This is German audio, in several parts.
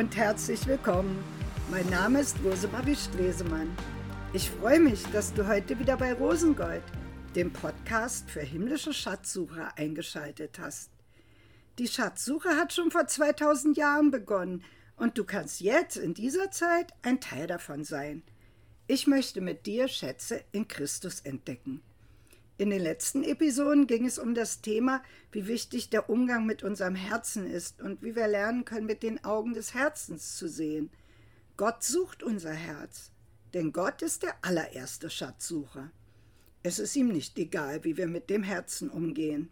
Und herzlich willkommen. Mein Name ist Rosemarie Stresemann. Ich freue mich, dass du heute wieder bei Rosengold, dem Podcast für himmlische Schatzsucher, eingeschaltet hast. Die Schatzsuche hat schon vor 2000 Jahren begonnen und du kannst jetzt in dieser Zeit ein Teil davon sein. Ich möchte mit dir Schätze in Christus entdecken. In den letzten Episoden ging es um das Thema, wie wichtig der Umgang mit unserem Herzen ist und wie wir lernen können, mit den Augen des Herzens zu sehen. Gott sucht unser Herz, denn Gott ist der allererste Schatzsucher. Es ist ihm nicht egal, wie wir mit dem Herzen umgehen.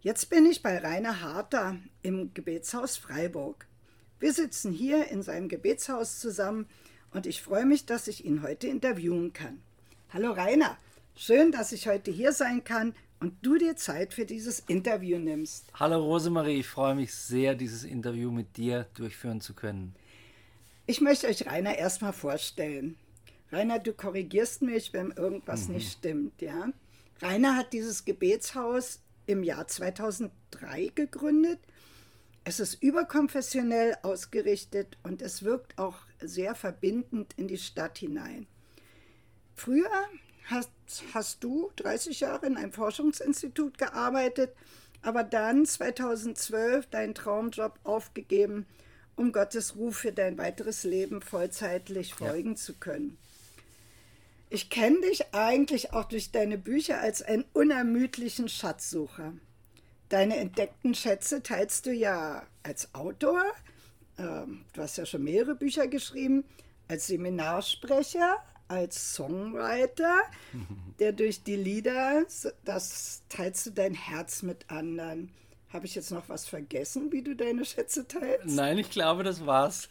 Jetzt bin ich bei Rainer Harter im Gebetshaus Freiburg. Wir sitzen hier in seinem Gebetshaus zusammen und ich freue mich, dass ich ihn heute interviewen kann. Hallo Rainer, schön, dass ich heute hier sein kann und du dir Zeit für dieses Interview nimmst. Hallo Rosemarie, ich freue mich sehr, dieses Interview mit dir durchführen zu können. Ich möchte euch Rainer erstmal vorstellen. Rainer, du korrigierst mich, wenn irgendwas mhm. nicht stimmt, ja? Rainer hat dieses Gebetshaus im Jahr 2003 gegründet es ist überkonfessionell ausgerichtet und es wirkt auch sehr verbindend in die Stadt hinein. Früher hast, hast du 30 Jahre in einem Forschungsinstitut gearbeitet, aber dann 2012 deinen Traumjob aufgegeben, um Gottes Ruf für dein weiteres Leben vollzeitlich folgen ja. zu können. Ich kenne dich eigentlich auch durch deine Bücher als einen unermüdlichen Schatzsucher. Deine entdeckten Schätze teilst du ja als Autor, ähm, du hast ja schon mehrere Bücher geschrieben, als Seminarsprecher, als Songwriter, der durch die Lieder, das teilst du dein Herz mit anderen. Habe ich jetzt noch was vergessen, wie du deine Schätze teilst? Nein, ich glaube, das war's.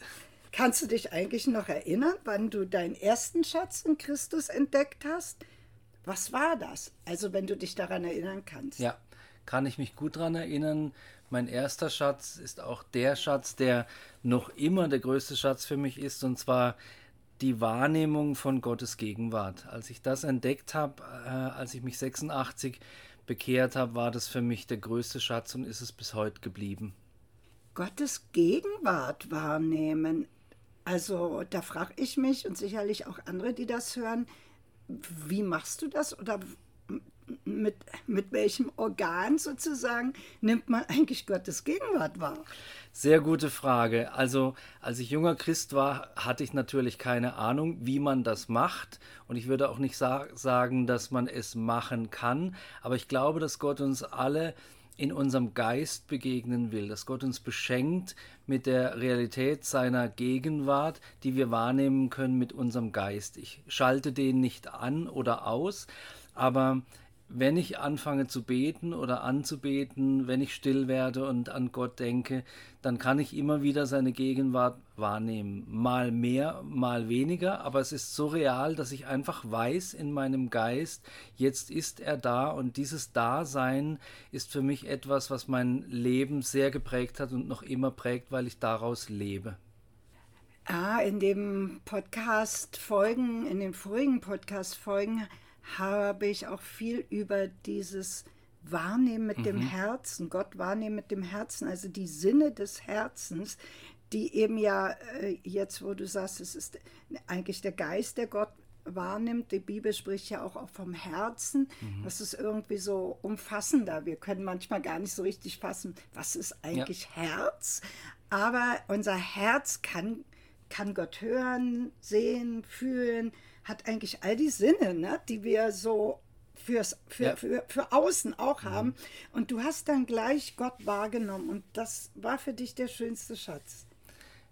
Kannst du dich eigentlich noch erinnern, wann du deinen ersten Schatz in Christus entdeckt hast? Was war das? Also, wenn du dich daran erinnern kannst. Ja, kann ich mich gut daran erinnern. Mein erster Schatz ist auch der Schatz, der noch immer der größte Schatz für mich ist, und zwar die Wahrnehmung von Gottes Gegenwart. Als ich das entdeckt habe, äh, als ich mich 86 bekehrt habe, war das für mich der größte Schatz und ist es bis heute geblieben. Gottes Gegenwart wahrnehmen. Also da frage ich mich und sicherlich auch andere, die das hören, wie machst du das oder mit, mit welchem Organ sozusagen nimmt man eigentlich Gottes Gegenwart wahr? Sehr gute Frage. Also als ich junger Christ war, hatte ich natürlich keine Ahnung, wie man das macht. Und ich würde auch nicht sa sagen, dass man es machen kann. Aber ich glaube, dass Gott uns alle in unserem Geist begegnen will, dass Gott uns beschenkt mit der Realität seiner Gegenwart, die wir wahrnehmen können mit unserem Geist. Ich schalte den nicht an oder aus, aber wenn ich anfange zu beten oder anzubeten, wenn ich still werde und an Gott denke, dann kann ich immer wieder seine Gegenwart wahrnehmen. Mal mehr, mal weniger, aber es ist so real, dass ich einfach weiß in meinem Geist, jetzt ist er da und dieses Dasein ist für mich etwas, was mein Leben sehr geprägt hat und noch immer prägt, weil ich daraus lebe. Ah, in dem Podcast Folgen, in den vorigen Podcast Folgen habe ich auch viel über dieses Wahrnehmen mit mhm. dem Herzen, Gott wahrnehmen mit dem Herzen, also die Sinne des Herzens, die eben ja äh, jetzt, wo du sagst, es ist eigentlich der Geist, der Gott wahrnimmt. Die Bibel spricht ja auch vom Herzen. Mhm. Das ist irgendwie so umfassender. Wir können manchmal gar nicht so richtig fassen, was ist eigentlich ja. Herz. Aber unser Herz kann, kann Gott hören, sehen, fühlen, hat eigentlich all die Sinne, ne, die wir so fürs, für, ja. für, für außen auch mhm. haben. Und du hast dann gleich Gott wahrgenommen und das war für dich der schönste Schatz.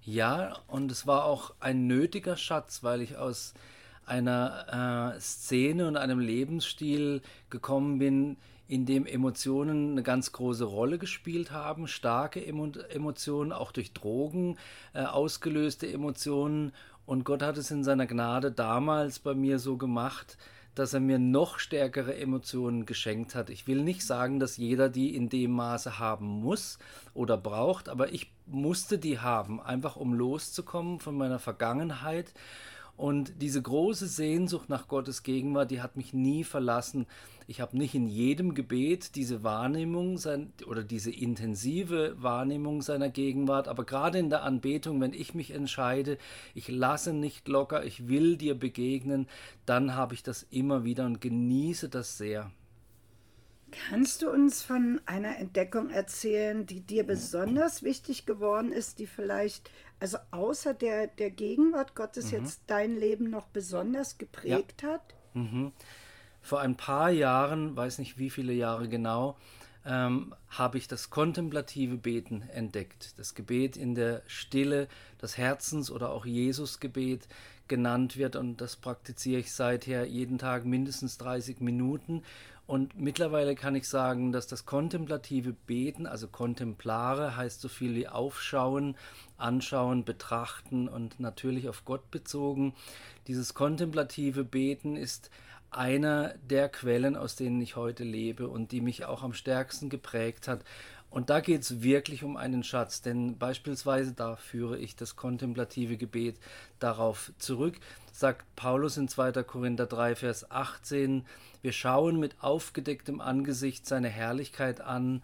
Ja, und es war auch ein nötiger Schatz, weil ich aus einer äh, Szene und einem Lebensstil gekommen bin, in dem Emotionen eine ganz große Rolle gespielt haben, starke Emo Emotionen, auch durch Drogen äh, ausgelöste Emotionen und Gott hat es in seiner Gnade damals bei mir so gemacht, dass er mir noch stärkere Emotionen geschenkt hat. Ich will nicht sagen, dass jeder die in dem Maße haben muss oder braucht, aber ich musste die haben, einfach um loszukommen von meiner Vergangenheit. Und diese große Sehnsucht nach Gottes Gegenwart, die hat mich nie verlassen. Ich habe nicht in jedem Gebet diese Wahrnehmung sein, oder diese intensive Wahrnehmung seiner Gegenwart, aber gerade in der Anbetung, wenn ich mich entscheide, ich lasse nicht locker, ich will dir begegnen, dann habe ich das immer wieder und genieße das sehr. Kannst du uns von einer Entdeckung erzählen, die dir besonders wichtig geworden ist, die vielleicht, also außer der, der Gegenwart Gottes mhm. jetzt dein Leben noch besonders geprägt ja. hat? Mhm. Vor ein paar Jahren, weiß nicht wie viele Jahre genau, ähm, habe ich das kontemplative Beten entdeckt. Das Gebet in der Stille, das Herzens- oder auch Jesusgebet genannt wird und das praktiziere ich seither jeden Tag mindestens 30 Minuten und mittlerweile kann ich sagen, dass das kontemplative Beten, also kontemplare, heißt so viel wie aufschauen, anschauen, betrachten und natürlich auf Gott bezogen. Dieses kontemplative Beten ist einer der Quellen, aus denen ich heute lebe und die mich auch am stärksten geprägt hat. Und da geht es wirklich um einen Schatz, denn beispielsweise da führe ich das kontemplative Gebet darauf zurück, sagt Paulus in 2. Korinther 3, Vers 18, wir schauen mit aufgedecktem Angesicht seine Herrlichkeit an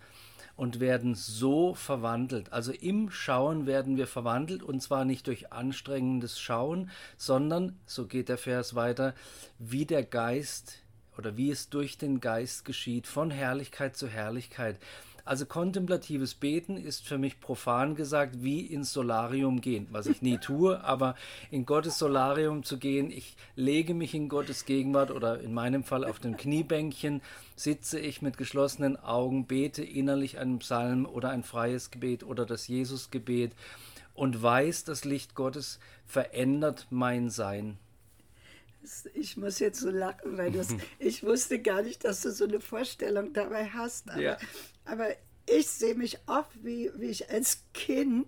und werden so verwandelt. Also im Schauen werden wir verwandelt und zwar nicht durch anstrengendes Schauen, sondern, so geht der Vers weiter, wie der Geist oder wie es durch den Geist geschieht, von Herrlichkeit zu Herrlichkeit. Also kontemplatives Beten ist für mich profan gesagt wie ins Solarium gehen, was ich nie tue, aber in Gottes Solarium zu gehen, ich lege mich in Gottes Gegenwart oder in meinem Fall auf dem Kniebänkchen, sitze ich mit geschlossenen Augen, bete innerlich einen Psalm oder ein freies Gebet oder das Jesusgebet und weiß, das Licht Gottes verändert mein Sein. Ich muss jetzt so lachen, weil das, ich wusste gar nicht, dass du so eine Vorstellung dabei hast. Aber, ja. aber ich sehe mich oft, wie, wie ich als Kind,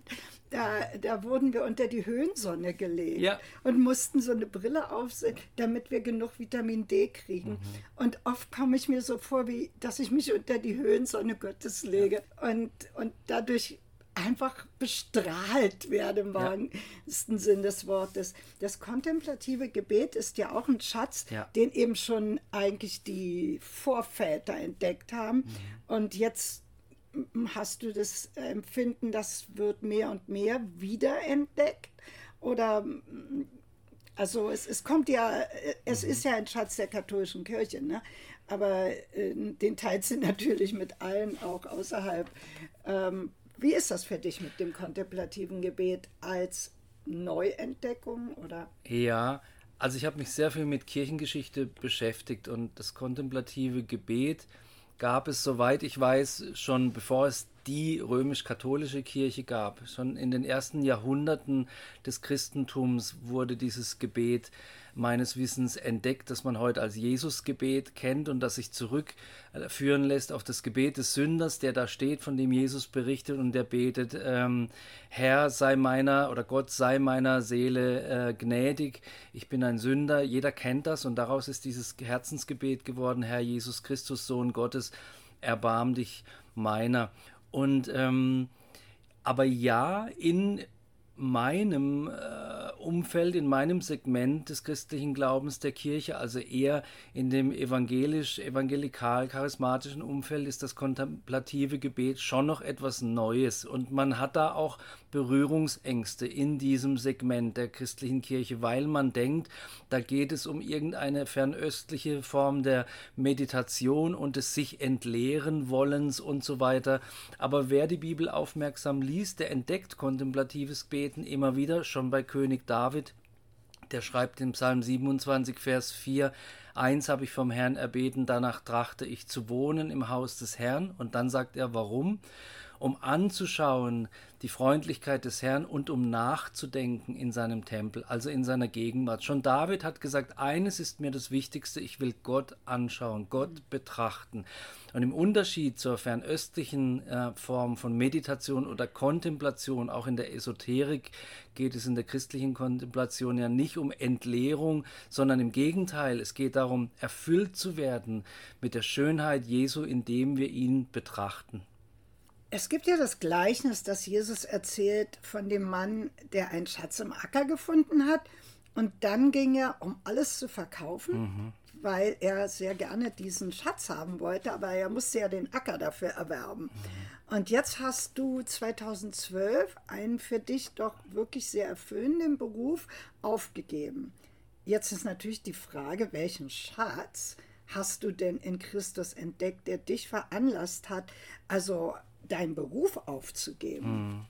da, da wurden wir unter die Höhensonne gelegt ja. und mussten so eine Brille aufsetzen, damit wir genug Vitamin D kriegen. Mhm. Und oft komme ich mir so vor, wie dass ich mich unter die Höhensonne Gottes lege. Ja. Und, und dadurch einfach bestrahlt werde im wahrsten ja. Sinn des Wortes. Das kontemplative Gebet ist ja auch ein Schatz, ja. den eben schon eigentlich die Vorväter entdeckt haben. Mhm. Und jetzt hast du das Empfinden, das wird mehr und mehr wiederentdeckt? Oder also es, es kommt ja, es mhm. ist ja ein Schatz der katholischen Kirche, ne? aber äh, den teilt sie natürlich mit allen auch außerhalb. Ähm, wie ist das für dich mit dem kontemplativen Gebet als Neuentdeckung oder? Ja, also ich habe mich sehr viel mit Kirchengeschichte beschäftigt und das kontemplative Gebet gab es, soweit ich weiß, schon bevor es die römisch-katholische Kirche gab. Schon in den ersten Jahrhunderten des Christentums wurde dieses Gebet meines Wissens entdeckt, das man heute als Jesusgebet kennt und das sich zurückführen lässt auf das Gebet des Sünders, der da steht, von dem Jesus berichtet und der betet, ähm, Herr sei meiner oder Gott sei meiner Seele äh, gnädig, ich bin ein Sünder, jeder kennt das und daraus ist dieses Herzensgebet geworden, Herr Jesus Christus, Sohn Gottes, erbarm dich meiner. Und ähm, aber ja, in meinem äh, Umfeld, in meinem Segment des christlichen Glaubens der Kirche, also eher in dem evangelisch, evangelikal, charismatischen Umfeld, ist das kontemplative Gebet schon noch etwas Neues. Und man hat da auch Berührungsängste in diesem Segment der christlichen Kirche, weil man denkt, da geht es um irgendeine fernöstliche Form der Meditation und des sich entleeren wollens und so weiter. Aber wer die Bibel aufmerksam liest, der entdeckt kontemplatives Beten immer wieder, schon bei König David. Der schreibt in Psalm 27, Vers 4, Eins habe ich vom Herrn erbeten, danach trachte ich zu wohnen im Haus des Herrn. Und dann sagt er, warum? Um anzuschauen die Freundlichkeit des Herrn und um nachzudenken in seinem Tempel, also in seiner Gegenwart. Schon David hat gesagt, eines ist mir das Wichtigste, ich will Gott anschauen, Gott betrachten. Und im Unterschied zur fernöstlichen äh, Form von Meditation oder Kontemplation, auch in der Esoterik geht es in der christlichen Kontemplation ja nicht um Entleerung, sondern im Gegenteil, es geht darum, erfüllt zu werden mit der Schönheit Jesu, indem wir ihn betrachten. Es gibt ja das Gleichnis, das Jesus erzählt von dem Mann, der einen Schatz im Acker gefunden hat Und dann ging er, um alles zu verkaufen, mhm. weil er sehr gerne diesen Schatz haben wollte, aber er musste ja den Acker dafür erwerben. Mhm. Und jetzt hast du 2012 einen für dich doch wirklich sehr erfüllenden Beruf aufgegeben. Jetzt ist natürlich die Frage, welchen Schatz hast du denn in Christus entdeckt, der dich veranlasst hat, also deinen Beruf aufzugeben? Mhm.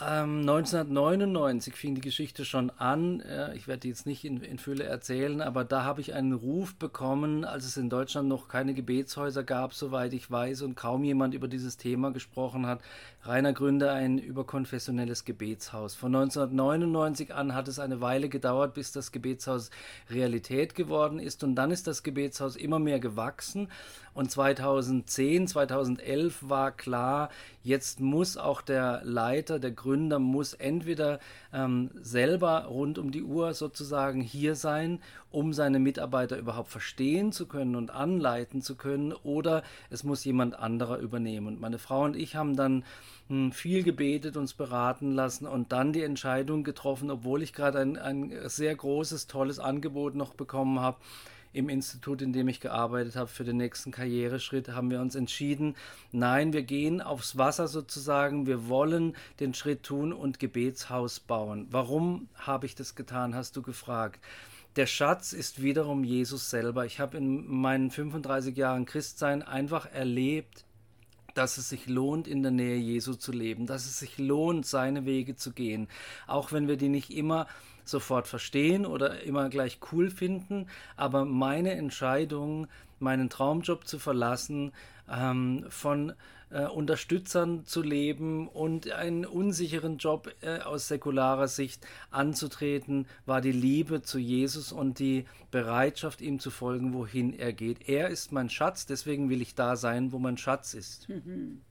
Ähm, 1999 fing die Geschichte schon an. Ich werde die jetzt nicht in, in Fülle erzählen, aber da habe ich einen Ruf bekommen, als es in Deutschland noch keine Gebetshäuser gab, soweit ich weiß, und kaum jemand über dieses Thema gesprochen hat. Rainer gründe ein überkonfessionelles Gebetshaus. Von 1999 an hat es eine Weile gedauert, bis das Gebetshaus Realität geworden ist. Und dann ist das Gebetshaus immer mehr gewachsen. Und 2010, 2011 war klar, jetzt muss auch der Leiter, der Gründer, muss entweder ähm, selber rund um die Uhr sozusagen hier sein, um seine Mitarbeiter überhaupt verstehen zu können und anleiten zu können, oder es muss jemand anderer übernehmen. Und meine Frau und ich haben dann hm, viel gebetet, uns beraten lassen und dann die Entscheidung getroffen, obwohl ich gerade ein, ein sehr großes, tolles Angebot noch bekommen habe, im Institut, in dem ich gearbeitet habe, für den nächsten Karriereschritt, haben wir uns entschieden, nein, wir gehen aufs Wasser sozusagen, wir wollen den Schritt tun und Gebetshaus bauen. Warum habe ich das getan, hast du gefragt. Der Schatz ist wiederum Jesus selber. Ich habe in meinen 35 Jahren Christsein einfach erlebt, dass es sich lohnt, in der Nähe Jesu zu leben, dass es sich lohnt, seine Wege zu gehen, auch wenn wir die nicht immer sofort verstehen oder immer gleich cool finden, aber meine Entscheidung, meinen Traumjob zu verlassen, ähm, von äh, Unterstützern zu leben und einen unsicheren Job äh, aus säkularer Sicht anzutreten, war die Liebe zu Jesus und die Bereitschaft, ihm zu folgen, wohin er geht. Er ist mein Schatz, deswegen will ich da sein, wo mein Schatz ist. Mhm.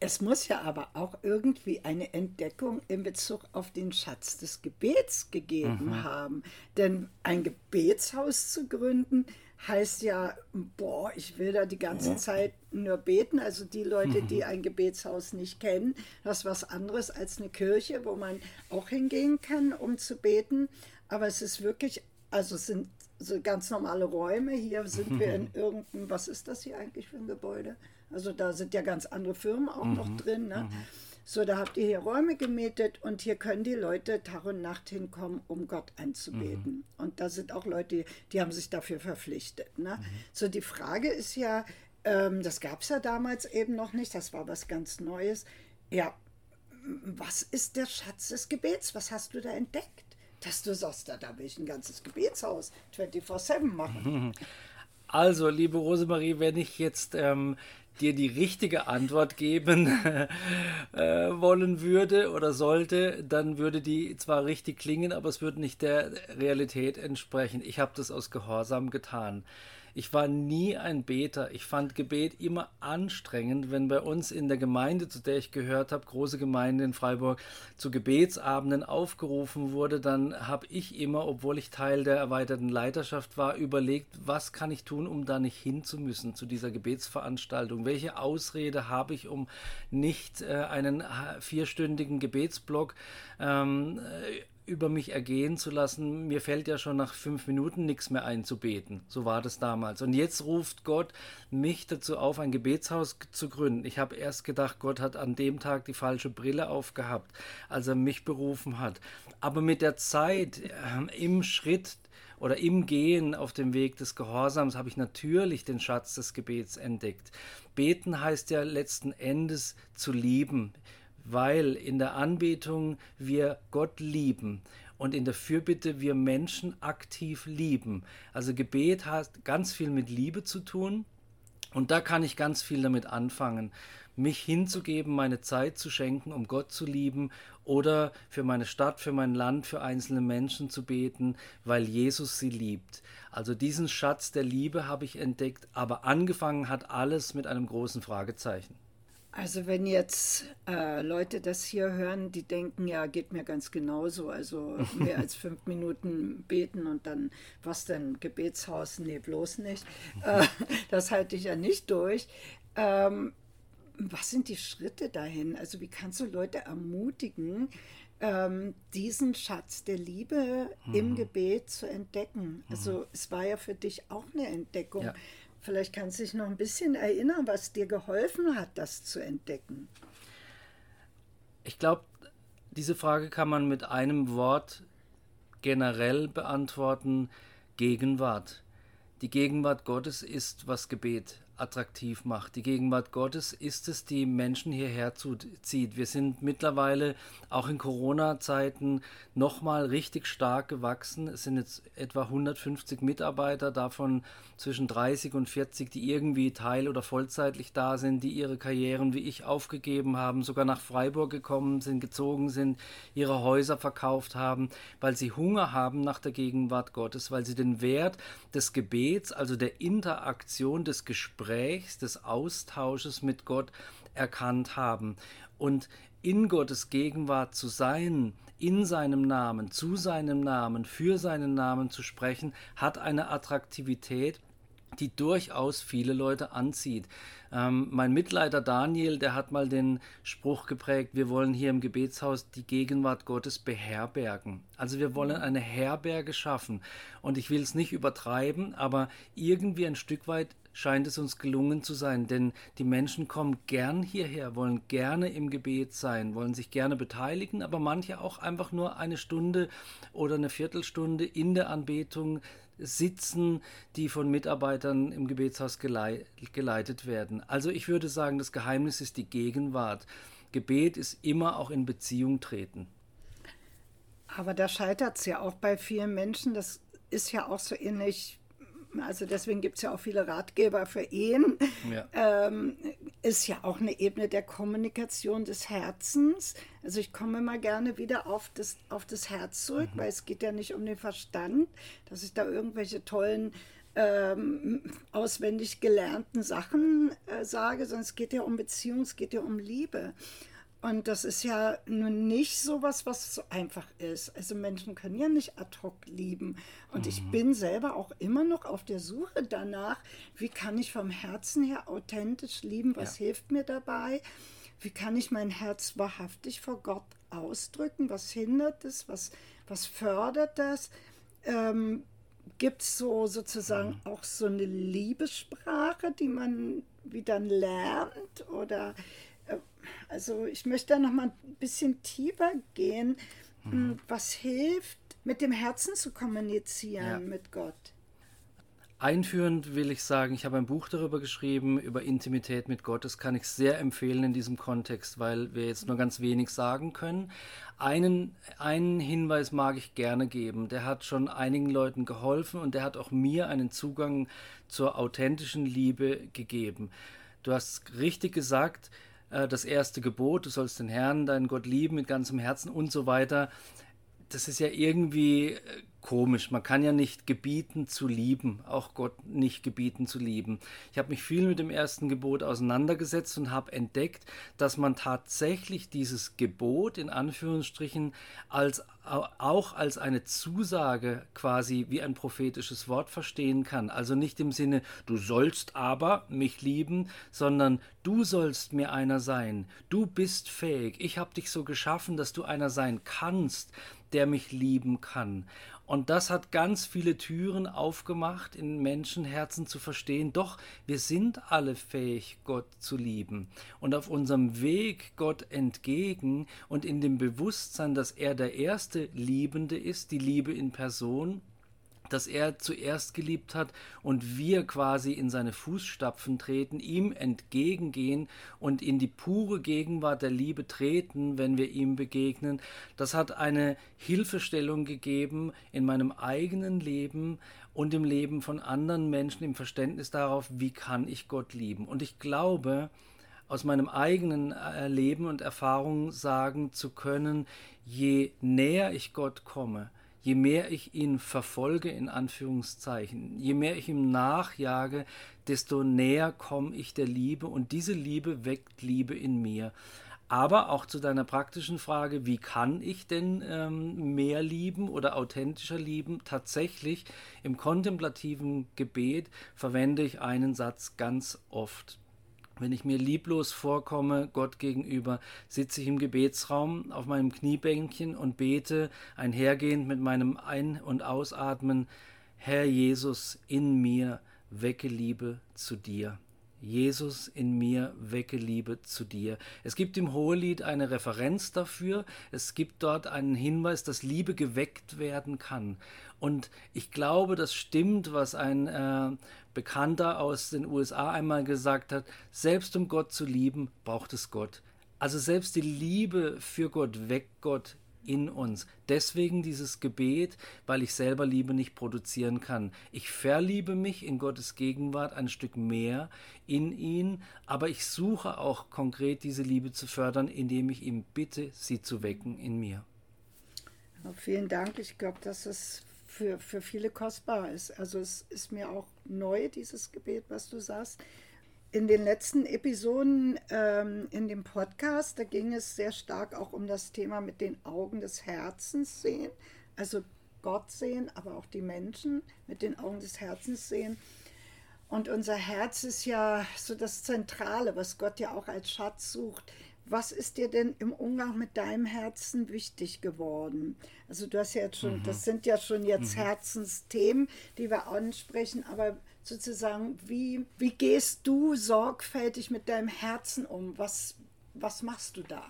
Es muss ja aber auch irgendwie eine Entdeckung in Bezug auf den Schatz des Gebets gegeben mhm. haben. Denn ein Gebetshaus zu gründen, heißt ja, boah, ich will da die ganze. Zeit nur beten. Also die Leute, die mhm. ein Gebetshaus nicht kennen, das ist was anderes als eine Kirche, wo man auch hingehen kann, um zu beten. Aber es ist wirklich, also es sind so ganz normale Räume. Hier sind wir in irgendeinem, was ist das hier eigentlich für ein Gebäude? Also da sind ja ganz andere Firmen auch mhm. noch drin. Ne? So, da habt ihr hier Räume gemietet und hier können die Leute Tag und Nacht hinkommen, um Gott anzubeten. Mhm. Und da sind auch Leute, die haben sich dafür verpflichtet. Ne? Mhm. So, die Frage ist ja, ähm, das gab es ja damals eben noch nicht, das war was ganz Neues. Ja, was ist der Schatz des Gebets? Was hast du da entdeckt? Dass du sagst, da, da will ich ein ganzes Gebetshaus 24-7 machen. Also, liebe Rosemarie, wenn ich jetzt ähm, dir die richtige Antwort geben äh, wollen würde oder sollte, dann würde die zwar richtig klingen, aber es würde nicht der Realität entsprechen. Ich habe das aus Gehorsam getan. Ich war nie ein Beter. Ich fand Gebet immer anstrengend, wenn bei uns in der Gemeinde, zu der ich gehört habe, große Gemeinde in Freiburg, zu Gebetsabenden aufgerufen wurde, dann habe ich immer, obwohl ich Teil der erweiterten Leiterschaft war, überlegt, was kann ich tun, um da nicht hin zu müssen zu dieser Gebetsveranstaltung? Welche Ausrede habe ich, um nicht äh, einen vierstündigen Gebetsblock ähm, über mich ergehen zu lassen. Mir fällt ja schon nach fünf Minuten nichts mehr einzubeten. So war das damals. Und jetzt ruft Gott mich dazu auf, ein Gebetshaus zu gründen. Ich habe erst gedacht, Gott hat an dem Tag die falsche Brille aufgehabt, als er mich berufen hat. Aber mit der Zeit, äh, im Schritt oder im Gehen auf dem Weg des Gehorsams habe ich natürlich den Schatz des Gebets entdeckt. Beten heißt ja letzten Endes zu lieben weil in der Anbetung wir Gott lieben und in der Fürbitte wir Menschen aktiv lieben. Also Gebet hat ganz viel mit Liebe zu tun und da kann ich ganz viel damit anfangen, mich hinzugeben, meine Zeit zu schenken, um Gott zu lieben oder für meine Stadt, für mein Land, für einzelne Menschen zu beten, weil Jesus sie liebt. Also diesen Schatz der Liebe habe ich entdeckt, aber angefangen hat alles mit einem großen Fragezeichen. Also wenn jetzt äh, Leute das hier hören, die denken, ja, geht mir ganz genauso, also mehr als fünf Minuten beten und dann, was denn, Gebetshaus? Nee, bloß nicht. Äh, das halte ich ja nicht durch. Ähm, was sind die Schritte dahin? Also wie kannst du Leute ermutigen, ähm, diesen Schatz der Liebe mhm. im Gebet zu entdecken. Also mhm. es war ja für dich auch eine Entdeckung. Ja. Vielleicht kannst du dich noch ein bisschen erinnern, was dir geholfen hat, das zu entdecken. Ich glaube, diese Frage kann man mit einem Wort generell beantworten, Gegenwart. Die Gegenwart Gottes ist, was Gebet attraktiv macht. Die Gegenwart Gottes ist es, die Menschen hierher zieht. Wir sind mittlerweile auch in Corona-Zeiten nochmal richtig stark gewachsen. Es sind jetzt etwa 150 Mitarbeiter, davon zwischen 30 und 40, die irgendwie teil- oder vollzeitlich da sind, die ihre Karrieren wie ich aufgegeben haben, sogar nach Freiburg gekommen sind, gezogen sind, ihre Häuser verkauft haben, weil sie Hunger haben nach der Gegenwart Gottes, weil sie den Wert des Gebets, also der Interaktion, des Gesprächs, des Austausches mit Gott erkannt haben. Und in Gottes Gegenwart zu sein, in seinem Namen, zu seinem Namen, für seinen Namen zu sprechen, hat eine Attraktivität, die durchaus viele Leute anzieht. Ähm, mein Mitleiter Daniel, der hat mal den Spruch geprägt, wir wollen hier im Gebetshaus die Gegenwart Gottes beherbergen. Also wir wollen eine Herberge schaffen. Und ich will es nicht übertreiben, aber irgendwie ein Stück weit scheint es uns gelungen zu sein, denn die Menschen kommen gern hierher, wollen gerne im Gebet sein, wollen sich gerne beteiligen, aber manche auch einfach nur eine Stunde oder eine Viertelstunde in der Anbetung sitzen, die von Mitarbeitern im Gebetshaus geleitet werden. Also ich würde sagen, das Geheimnis ist die Gegenwart. Gebet ist immer auch in Beziehung treten. Aber da scheitert es ja auch bei vielen Menschen. Das ist ja auch so ähnlich also deswegen gibt es ja auch viele Ratgeber für Ehen, ja. ähm, ist ja auch eine Ebene der Kommunikation des Herzens. Also ich komme mal gerne wieder auf das, auf das Herz zurück, mhm. weil es geht ja nicht um den Verstand, dass ich da irgendwelche tollen ähm, auswendig gelernten Sachen äh, sage, sondern es geht ja um Beziehung, es geht ja um Liebe. Und das ist ja nun nicht so was, was so einfach ist. Also Menschen können ja nicht ad hoc lieben. Und mhm. ich bin selber auch immer noch auf der Suche danach, wie kann ich vom Herzen her authentisch lieben, was ja. hilft mir dabei, wie kann ich mein Herz wahrhaftig vor Gott ausdrücken, was hindert es, was, was fördert das. Ähm, Gibt es so sozusagen mhm. auch so eine Liebessprache, die man wieder lernt? Oder also ich möchte da noch mal ein bisschen tiefer gehen. Mhm. Was hilft, mit dem Herzen zu kommunizieren ja. mit Gott? Einführend will ich sagen, ich habe ein Buch darüber geschrieben, über Intimität mit Gott. Das kann ich sehr empfehlen in diesem Kontext, weil wir jetzt nur ganz wenig sagen können. Einen, einen Hinweis mag ich gerne geben. Der hat schon einigen Leuten geholfen und der hat auch mir einen Zugang zur authentischen Liebe gegeben. Du hast richtig gesagt, äh, das erste Gebot, du sollst den Herrn, deinen Gott lieben mit ganzem Herzen und so weiter. Das ist ja irgendwie äh, komisch. Man kann ja nicht gebieten zu lieben, auch Gott nicht gebieten zu lieben. Ich habe mich viel mit dem ersten Gebot auseinandergesetzt und habe entdeckt, dass man tatsächlich dieses Gebot in Anführungsstrichen als auch als eine Zusage quasi wie ein prophetisches Wort verstehen kann. Also nicht im Sinne, du sollst aber mich lieben, sondern du sollst mir einer sein. Du bist fähig. Ich habe dich so geschaffen, dass du einer sein kannst, der mich lieben kann. Und das hat ganz viele Türen aufgemacht, in Menschenherzen zu verstehen, doch wir sind alle fähig, Gott zu lieben. Und auf unserem Weg Gott entgegen und in dem Bewusstsein, dass er der erste Liebende ist, die Liebe in Person, dass er zuerst geliebt hat und wir quasi in seine Fußstapfen treten, ihm entgegengehen und in die pure Gegenwart der Liebe treten, wenn wir ihm begegnen. Das hat eine Hilfestellung gegeben in meinem eigenen Leben und im Leben von anderen Menschen im Verständnis darauf, wie kann ich Gott lieben. Und ich glaube, aus meinem eigenen Erleben und Erfahrung sagen zu können, je näher ich Gott komme, je mehr ich ihn verfolge, in Anführungszeichen, je mehr ich ihm nachjage, desto näher komme ich der Liebe und diese Liebe weckt Liebe in mir. Aber auch zu deiner praktischen Frage, wie kann ich denn ähm, mehr lieben oder authentischer lieben? Tatsächlich im kontemplativen Gebet verwende ich einen Satz ganz oft. Wenn ich mir lieblos vorkomme Gott gegenüber, sitze ich im Gebetsraum auf meinem Kniebänkchen und bete einhergehend mit meinem Ein- und Ausatmen, Herr Jesus, in mir wecke Liebe zu dir. Jesus in mir, wecke Liebe zu dir. Es gibt im Hohelied eine Referenz dafür. Es gibt dort einen Hinweis, dass Liebe geweckt werden kann. Und ich glaube, das stimmt, was ein äh, Bekannter aus den USA einmal gesagt hat. Selbst um Gott zu lieben, braucht es Gott. Also selbst die Liebe für Gott weckt Gott in uns. Deswegen dieses Gebet, weil ich selber Liebe nicht produzieren kann. Ich verliebe mich in Gottes Gegenwart ein Stück mehr in ihn, aber ich suche auch konkret diese Liebe zu fördern, indem ich ihm bitte, sie zu wecken in mir. vielen Dank. Ich glaube, dass es für, für viele kostbar ist. Also es ist mir auch neu, dieses Gebet, was du sagst in den letzten Episoden ähm, in dem Podcast, da ging es sehr stark auch um das Thema mit den Augen des Herzens sehen, also Gott sehen, aber auch die Menschen mit den Augen des Herzens sehen. Und unser Herz ist ja so das Zentrale, was Gott ja auch als Schatz sucht. Was ist dir denn im Umgang mit deinem Herzen wichtig geworden? Also du hast ja jetzt schon, mhm. das sind ja schon jetzt mhm. Herzensthemen, die wir ansprechen, aber sozusagen, wie, wie gehst du sorgfältig mit deinem Herzen um? Was, was machst du da?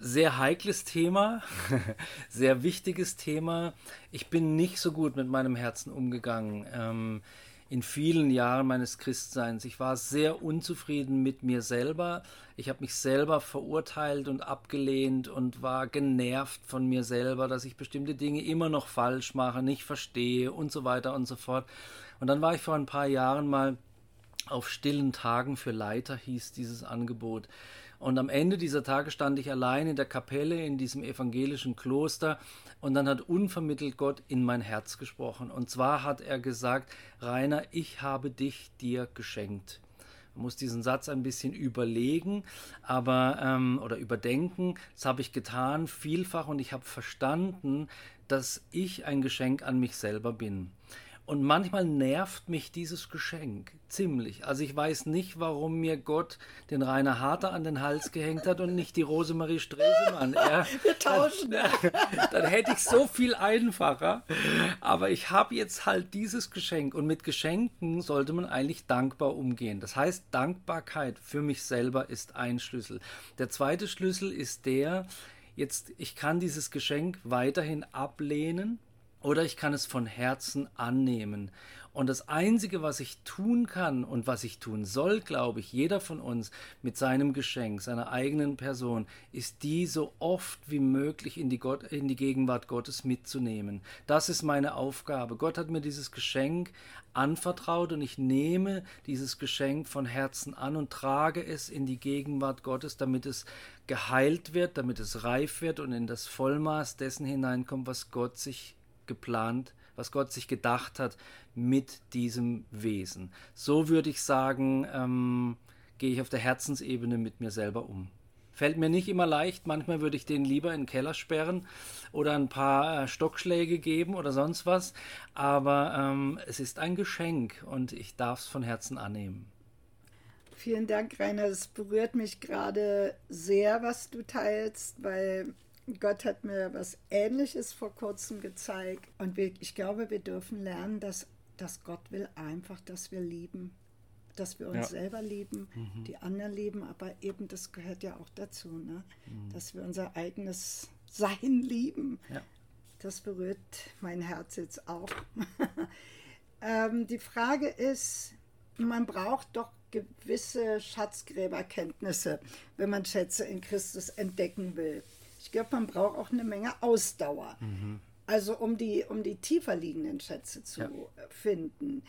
Sehr heikles Thema, sehr wichtiges Thema. Ich bin nicht so gut mit meinem Herzen umgegangen. Ähm, in vielen Jahren meines Christseins. Ich war sehr unzufrieden mit mir selber. Ich habe mich selber verurteilt und abgelehnt und war genervt von mir selber, dass ich bestimmte Dinge immer noch falsch mache, nicht verstehe und so weiter und so fort. Und dann war ich vor ein paar Jahren mal auf stillen Tagen für Leiter, hieß dieses Angebot. Und am Ende dieser Tage stand ich allein in der Kapelle in diesem evangelischen Kloster und dann hat unvermittelt Gott in mein Herz gesprochen. Und zwar hat er gesagt, Rainer, ich habe dich dir geschenkt. Man muss diesen Satz ein bisschen überlegen, aber ähm, oder überdenken. Das habe ich getan vielfach und ich habe verstanden, dass ich ein Geschenk an mich selber bin. Und manchmal nervt mich dieses Geschenk ziemlich. Also ich weiß nicht, warum mir Gott den Rainer Harter an den Hals gehängt hat und nicht die Rosemarie Stresemann. Ja, Wir tauschen. Dann, dann hätte ich so viel einfacher. Aber ich habe jetzt halt dieses Geschenk. Und mit Geschenken sollte man eigentlich dankbar umgehen. Das heißt, Dankbarkeit für mich selber ist ein Schlüssel. Der zweite Schlüssel ist der, jetzt, ich kann dieses Geschenk weiterhin ablehnen oder ich kann es von Herzen annehmen. Und das Einzige, was ich tun kann und was ich tun soll, glaube ich, jeder von uns mit seinem Geschenk, seiner eigenen Person, ist die so oft wie möglich in die, Gott, in die Gegenwart Gottes mitzunehmen. Das ist meine Aufgabe. Gott hat mir dieses Geschenk anvertraut und ich nehme dieses Geschenk von Herzen an und trage es in die Gegenwart Gottes, damit es geheilt wird, damit es reif wird und in das Vollmaß dessen hineinkommt, was Gott sich geplant, was Gott sich gedacht hat mit diesem Wesen. So würde ich sagen, ähm, gehe ich auf der Herzensebene mit mir selber um. Fällt mir nicht immer leicht, manchmal würde ich den lieber in den Keller sperren oder ein paar äh, Stockschläge geben oder sonst was, aber ähm, es ist ein Geschenk und ich darf es von Herzen annehmen. Vielen Dank, Rainer. Es berührt mich gerade sehr, was du teilst, weil Gott hat mir was Ähnliches vor kurzem gezeigt. Und wir, ich glaube, wir dürfen lernen, dass, dass Gott will einfach, dass wir lieben. Dass wir uns ja. selber lieben, mhm. die anderen lieben, aber eben das gehört ja auch dazu, ne? Mhm. dass wir unser eigenes Sein lieben. Ja. Das berührt mein Herz jetzt auch. ähm, die Frage ist, man braucht doch gewisse Schatzgräberkenntnisse, wenn man Schätze in Christus entdecken will ich glaube, man braucht auch eine Menge Ausdauer. Mhm. Also um die, um die tiefer liegenden Schätze zu ja. finden.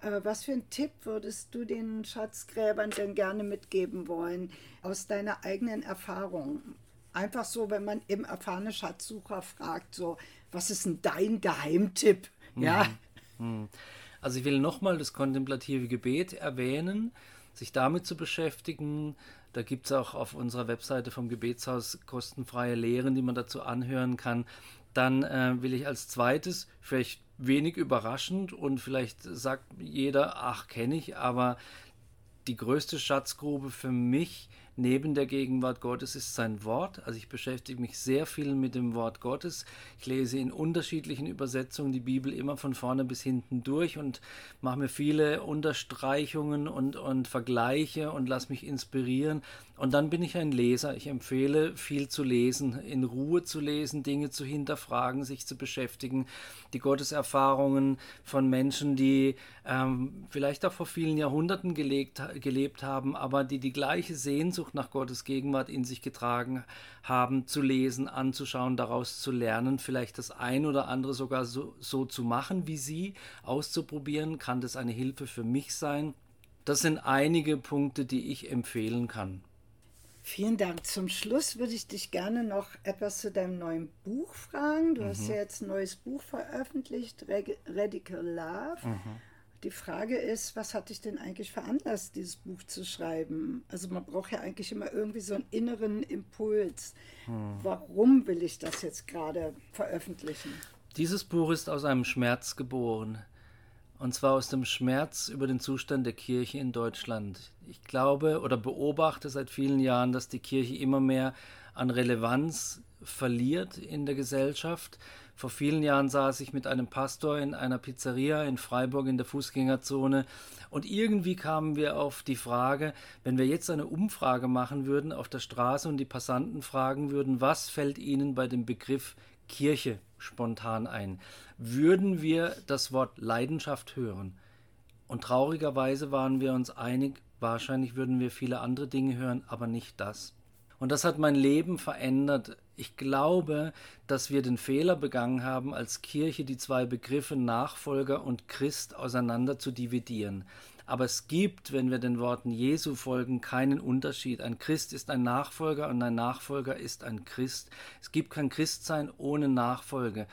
Äh, was für einen Tipp würdest du den Schatzgräbern denn gerne mitgeben wollen aus deiner eigenen Erfahrung? Einfach so, wenn man eben erfahrene Schatzsucher fragt, so, was ist denn dein Geheimtipp? Mhm. Ja. Mhm. Also ich will nochmal das kontemplative Gebet erwähnen, sich damit zu beschäftigen, da gibt es auch auf unserer Webseite vom Gebetshaus kostenfreie Lehren, die man dazu anhören kann. Dann äh, will ich als zweites, vielleicht wenig überraschend und vielleicht sagt jeder, ach, kenne ich, aber die größte Schatzgrube für mich neben der Gegenwart Gottes ist sein Wort. Also ich beschäftige mich sehr viel mit dem Wort Gottes. Ich lese in unterschiedlichen Übersetzungen die Bibel immer von vorne bis hinten durch und mache mir viele Unterstreichungen und, und Vergleiche und lasse mich inspirieren. Und dann bin ich ein Leser. Ich empfehle viel zu lesen, in Ruhe zu lesen, Dinge zu hinterfragen, sich zu beschäftigen. Die Gotteserfahrungen von Menschen, die ähm, vielleicht auch vor vielen Jahrhunderten gelegt, gelebt haben, aber die die gleiche Sehnsucht nach Gottes Gegenwart in sich getragen haben, zu lesen, anzuschauen, daraus zu lernen, vielleicht das ein oder andere sogar so, so zu machen wie sie, auszuprobieren, kann das eine Hilfe für mich sein. Das sind einige Punkte, die ich empfehlen kann. Vielen Dank. Zum Schluss würde ich dich gerne noch etwas zu deinem neuen Buch fragen. Du mhm. hast ja jetzt ein neues Buch veröffentlicht, Radical Love. Mhm. Die Frage ist, was hat dich denn eigentlich veranlasst, dieses Buch zu schreiben? Also man braucht ja eigentlich immer irgendwie so einen inneren Impuls. Mhm. Warum will ich das jetzt gerade veröffentlichen? Dieses Buch ist aus einem Schmerz geboren. Und zwar aus dem Schmerz über den Zustand der Kirche in Deutschland. Ich glaube oder beobachte seit vielen Jahren, dass die Kirche immer mehr an Relevanz verliert in der Gesellschaft. Vor vielen Jahren saß ich mit einem Pastor in einer Pizzeria in Freiburg in der Fußgängerzone und irgendwie kamen wir auf die Frage, wenn wir jetzt eine Umfrage machen würden auf der Straße und die Passanten fragen würden, was fällt ihnen bei dem Begriff Kirche spontan ein. Würden wir das Wort Leidenschaft hören? Und traurigerweise waren wir uns einig, wahrscheinlich würden wir viele andere Dinge hören, aber nicht das. Und das hat mein Leben verändert. Ich glaube, dass wir den Fehler begangen haben, als Kirche die zwei Begriffe Nachfolger und Christ auseinander zu dividieren. Aber es gibt, wenn wir den Worten Jesu folgen, keinen Unterschied. Ein Christ ist ein Nachfolger und ein Nachfolger ist ein Christ. Es gibt kein Christsein ohne Nachfolge.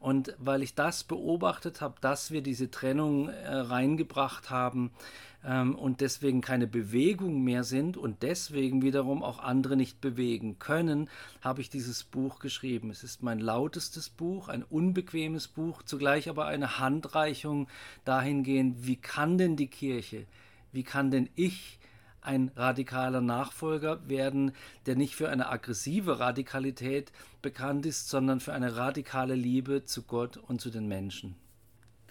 Und weil ich das beobachtet habe, dass wir diese Trennung äh, reingebracht haben, ähm, und deswegen keine Bewegung mehr sind und deswegen wiederum auch andere nicht bewegen können, habe ich dieses Buch geschrieben. Es ist mein lautestes Buch, ein unbequemes Buch, zugleich aber eine Handreichung dahingehend, wie kann denn die Kirche, wie kann denn ich ein radikaler Nachfolger werden, der nicht für eine aggressive Radikalität bekannt ist, sondern für eine radikale Liebe zu Gott und zu den Menschen.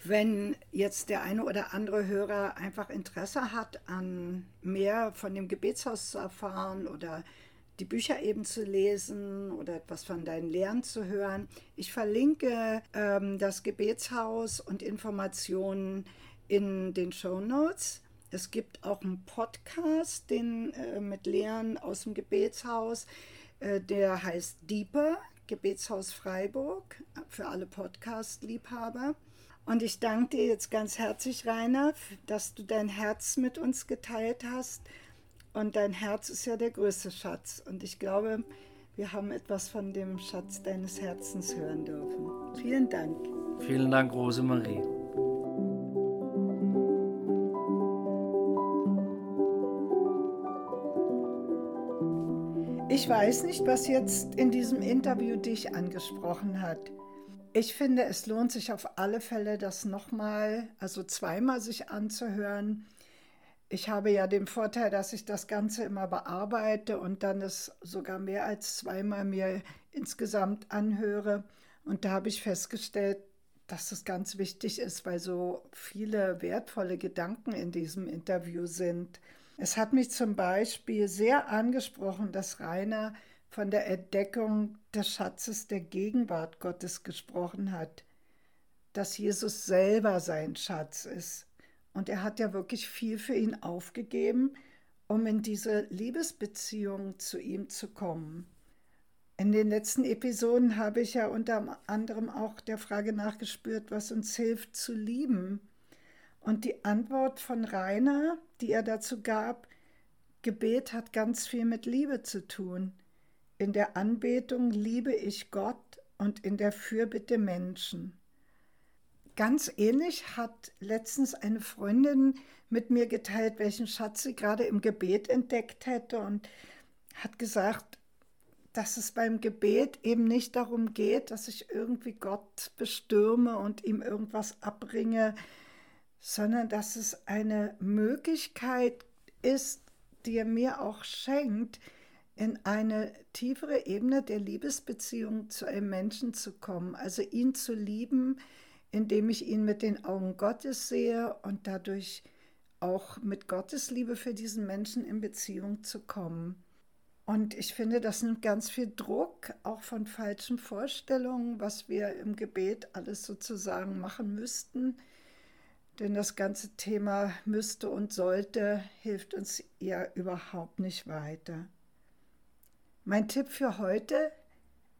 Wenn jetzt der eine oder andere Hörer einfach Interesse hat, an mehr von dem Gebetshaus zu erfahren oder die Bücher eben zu lesen oder etwas von deinen Lehren zu hören, ich verlinke ähm, das Gebetshaus und Informationen in den Show Notes. Es gibt auch einen Podcast den, äh, mit Lehren aus dem Gebetshaus, äh, der heißt Deeper, Gebetshaus Freiburg, für alle Podcast-Liebhaber. Und ich danke dir jetzt ganz herzlich, Rainer, dass du dein Herz mit uns geteilt hast. Und dein Herz ist ja der größte Schatz. Und ich glaube, wir haben etwas von dem Schatz deines Herzens hören dürfen. Vielen Dank. Vielen Dank, Rosemarie. Ich weiß nicht, was jetzt in diesem Interview dich angesprochen hat. Ich finde, es lohnt sich auf alle Fälle, das nochmal, also zweimal sich anzuhören. Ich habe ja den Vorteil, dass ich das Ganze immer bearbeite und dann es sogar mehr als zweimal mir insgesamt anhöre. Und da habe ich festgestellt, dass es ganz wichtig ist, weil so viele wertvolle Gedanken in diesem Interview sind. Es hat mich zum Beispiel sehr angesprochen, dass Rainer von der Entdeckung des Schatzes der Gegenwart Gottes gesprochen hat, dass Jesus selber sein Schatz ist. Und er hat ja wirklich viel für ihn aufgegeben, um in diese Liebesbeziehung zu ihm zu kommen. In den letzten Episoden habe ich ja unter anderem auch der Frage nachgespürt, was uns hilft zu lieben. Und die Antwort von Rainer, die er dazu gab, Gebet hat ganz viel mit Liebe zu tun. In der Anbetung liebe ich Gott und in der Fürbitte Menschen. Ganz ähnlich hat letztens eine Freundin mit mir geteilt, welchen Schatz sie gerade im Gebet entdeckt hätte und hat gesagt, dass es beim Gebet eben nicht darum geht, dass ich irgendwie Gott bestürme und ihm irgendwas abbringe, sondern dass es eine Möglichkeit ist, die er mir auch schenkt, in eine tiefere Ebene der Liebesbeziehung zu einem Menschen zu kommen, also ihn zu lieben, indem ich ihn mit den Augen Gottes sehe und dadurch auch mit Gottes Liebe für diesen Menschen in Beziehung zu kommen. Und ich finde, das nimmt ganz viel Druck, auch von falschen Vorstellungen, was wir im Gebet alles sozusagen machen müssten. Denn das ganze Thema müsste und sollte hilft uns ja überhaupt nicht weiter. Mein Tipp für heute,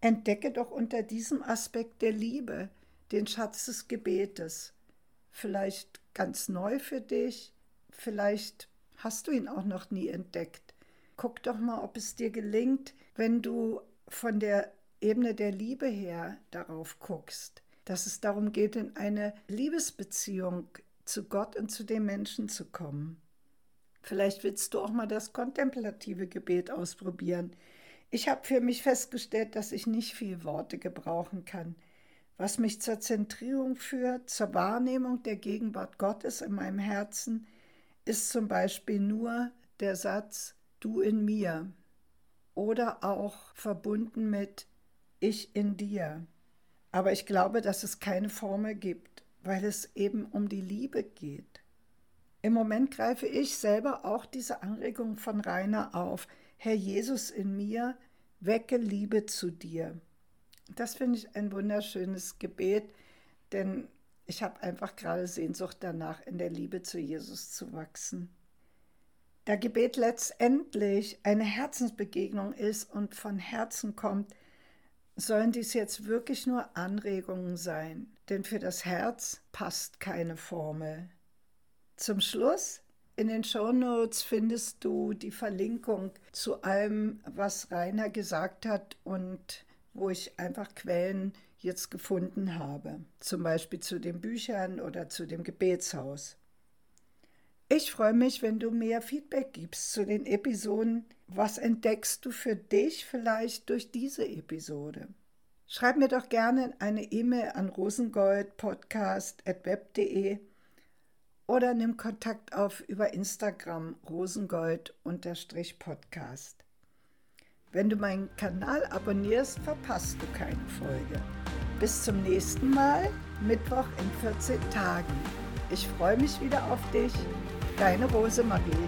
entdecke doch unter diesem Aspekt der Liebe den Schatz des Gebetes. Vielleicht ganz neu für dich, vielleicht hast du ihn auch noch nie entdeckt. Guck doch mal, ob es dir gelingt, wenn du von der Ebene der Liebe her darauf guckst, dass es darum geht, in eine Liebesbeziehung zu Gott und zu den Menschen zu kommen. Vielleicht willst du auch mal das kontemplative Gebet ausprobieren. Ich habe für mich festgestellt, dass ich nicht viel Worte gebrauchen kann. Was mich zur Zentrierung führt, zur Wahrnehmung der Gegenwart Gottes in meinem Herzen, ist zum Beispiel nur der Satz Du in mir oder auch verbunden mit Ich in dir. Aber ich glaube, dass es keine Formel gibt, weil es eben um die Liebe geht. Im Moment greife ich selber auch diese Anregung von Rainer auf. Herr Jesus in mir, wecke Liebe zu dir. Das finde ich ein wunderschönes Gebet, denn ich habe einfach gerade Sehnsucht danach, in der Liebe zu Jesus zu wachsen. Da Gebet letztendlich eine Herzensbegegnung ist und von Herzen kommt, sollen dies jetzt wirklich nur Anregungen sein, denn für das Herz passt keine Formel. Zum Schluss in den Shownotes findest du die Verlinkung zu allem, was Rainer gesagt hat und wo ich einfach Quellen jetzt gefunden habe, zum Beispiel zu den Büchern oder zu dem Gebetshaus. Ich freue mich, wenn du mehr Feedback gibst zu den Episoden. Was entdeckst du für dich vielleicht durch diese Episode? Schreib mir doch gerne eine E-Mail an rosengoldpodcast.web.de oder nimm Kontakt auf über Instagram rosengold-podcast. Wenn du meinen Kanal abonnierst, verpasst du keine Folge. Bis zum nächsten Mal, Mittwoch in 14 Tagen. Ich freue mich wieder auf dich. Deine Rosemarie.